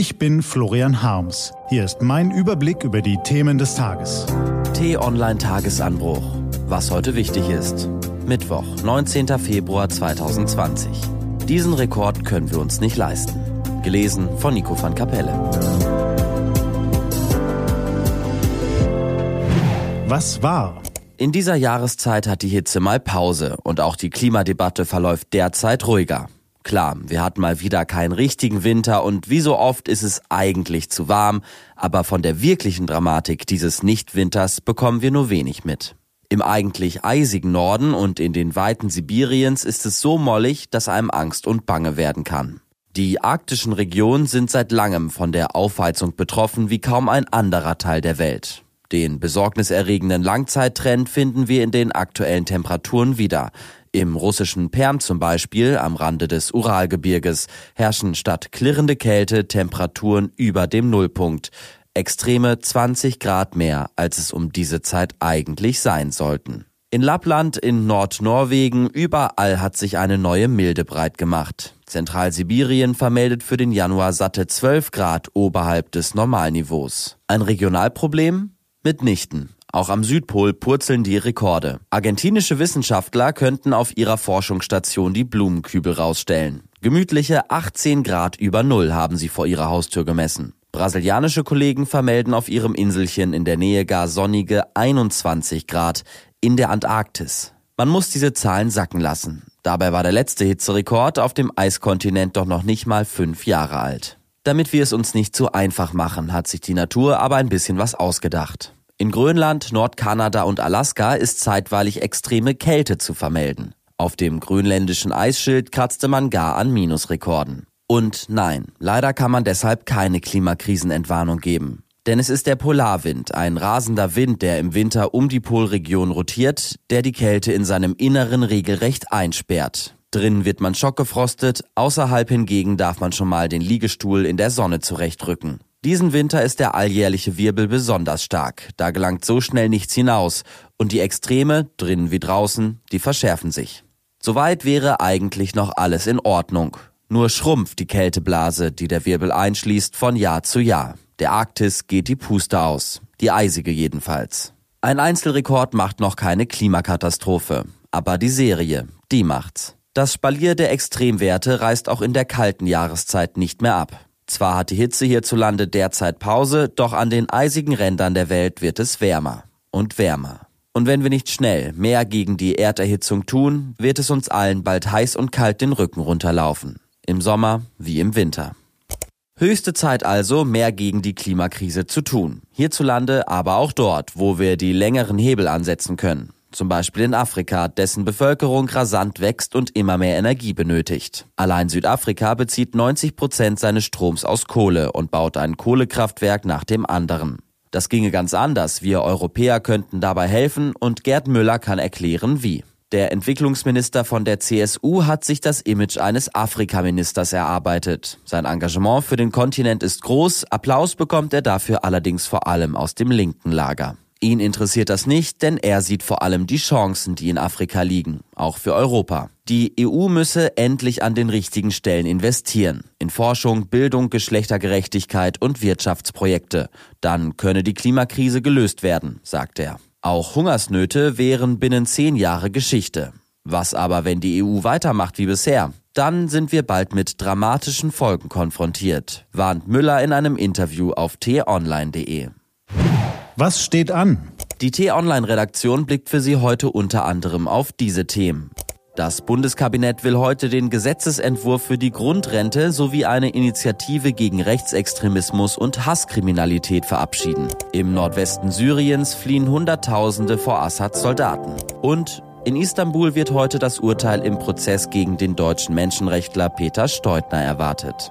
Ich bin Florian Harms. Hier ist mein Überblick über die Themen des Tages. T-Online Tagesanbruch. Was heute wichtig ist. Mittwoch, 19. Februar 2020. Diesen Rekord können wir uns nicht leisten. Gelesen von Nico van Kapelle. Was war? In dieser Jahreszeit hat die Hitze mal Pause und auch die Klimadebatte verläuft derzeit ruhiger. Klar, wir hatten mal wieder keinen richtigen Winter und wie so oft ist es eigentlich zu warm, aber von der wirklichen Dramatik dieses Nichtwinters bekommen wir nur wenig mit. Im eigentlich eisigen Norden und in den Weiten Sibiriens ist es so mollig, dass einem Angst und Bange werden kann. Die arktischen Regionen sind seit langem von der Aufheizung betroffen wie kaum ein anderer Teil der Welt. Den besorgniserregenden Langzeittrend finden wir in den aktuellen Temperaturen wieder. Im russischen Perm zum Beispiel, am Rande des Uralgebirges, herrschen statt klirrende Kälte Temperaturen über dem Nullpunkt. Extreme 20 Grad mehr, als es um diese Zeit eigentlich sein sollten. In Lappland, in Nordnorwegen, überall hat sich eine neue Milde breit gemacht. Zentralsibirien vermeldet für den Januar satte 12 Grad oberhalb des Normalniveaus. Ein Regionalproblem? Mitnichten. Auch am Südpol purzeln die Rekorde. Argentinische Wissenschaftler könnten auf ihrer Forschungsstation die Blumenkübel rausstellen. Gemütliche 18 Grad über Null haben sie vor ihrer Haustür gemessen. Brasilianische Kollegen vermelden auf ihrem Inselchen in der Nähe gar sonnige 21 Grad in der Antarktis. Man muss diese Zahlen sacken lassen. Dabei war der letzte Hitzerekord auf dem Eiskontinent doch noch nicht mal fünf Jahre alt. Damit wir es uns nicht zu einfach machen, hat sich die Natur aber ein bisschen was ausgedacht. In Grönland, Nordkanada und Alaska ist zeitweilig extreme Kälte zu vermelden. Auf dem grönländischen Eisschild kratzte man gar an Minusrekorden. Und nein, leider kann man deshalb keine Klimakrisenentwarnung geben. Denn es ist der Polarwind, ein rasender Wind, der im Winter um die Polregion rotiert, der die Kälte in seinem Inneren regelrecht einsperrt. Drinnen wird man schockgefrostet, außerhalb hingegen darf man schon mal den Liegestuhl in der Sonne zurechtrücken. Diesen Winter ist der alljährliche Wirbel besonders stark, da gelangt so schnell nichts hinaus und die Extreme, drinnen wie draußen, die verschärfen sich. Soweit wäre eigentlich noch alles in Ordnung. Nur schrumpft die Kälteblase, die der Wirbel einschließt, von Jahr zu Jahr. Der Arktis geht die Puste aus, die eisige jedenfalls. Ein Einzelrekord macht noch keine Klimakatastrophe, aber die Serie, die macht's. Das Spalier der Extremwerte reißt auch in der kalten Jahreszeit nicht mehr ab. Zwar hat die Hitze hierzulande derzeit Pause, doch an den eisigen Rändern der Welt wird es wärmer und wärmer. Und wenn wir nicht schnell mehr gegen die Erderhitzung tun, wird es uns allen bald heiß und kalt den Rücken runterlaufen. Im Sommer wie im Winter. Höchste Zeit also, mehr gegen die Klimakrise zu tun. Hierzulande, aber auch dort, wo wir die längeren Hebel ansetzen können zum Beispiel in Afrika, dessen Bevölkerung rasant wächst und immer mehr Energie benötigt. Allein Südafrika bezieht 90 Prozent seines Stroms aus Kohle und baut ein Kohlekraftwerk nach dem anderen. Das ginge ganz anders. Wir Europäer könnten dabei helfen und Gerd Müller kann erklären, wie. Der Entwicklungsminister von der CSU hat sich das Image eines Afrikaministers erarbeitet. Sein Engagement für den Kontinent ist groß, Applaus bekommt er dafür allerdings vor allem aus dem linken Lager. Ihn interessiert das nicht, denn er sieht vor allem die Chancen, die in Afrika liegen, auch für Europa. Die EU müsse endlich an den richtigen Stellen investieren. In Forschung, Bildung, Geschlechtergerechtigkeit und Wirtschaftsprojekte. Dann könne die Klimakrise gelöst werden, sagt er. Auch Hungersnöte wären binnen zehn Jahre Geschichte. Was aber, wenn die EU weitermacht wie bisher? Dann sind wir bald mit dramatischen Folgen konfrontiert, warnt Müller in einem Interview auf t-online.de. Was steht an? Die T-Online-Redaktion blickt für Sie heute unter anderem auf diese Themen. Das Bundeskabinett will heute den Gesetzesentwurf für die Grundrente sowie eine Initiative gegen Rechtsextremismus und Hasskriminalität verabschieden. Im Nordwesten Syriens fliehen Hunderttausende vor Assads Soldaten. Und in Istanbul wird heute das Urteil im Prozess gegen den deutschen Menschenrechtler Peter Steutner erwartet.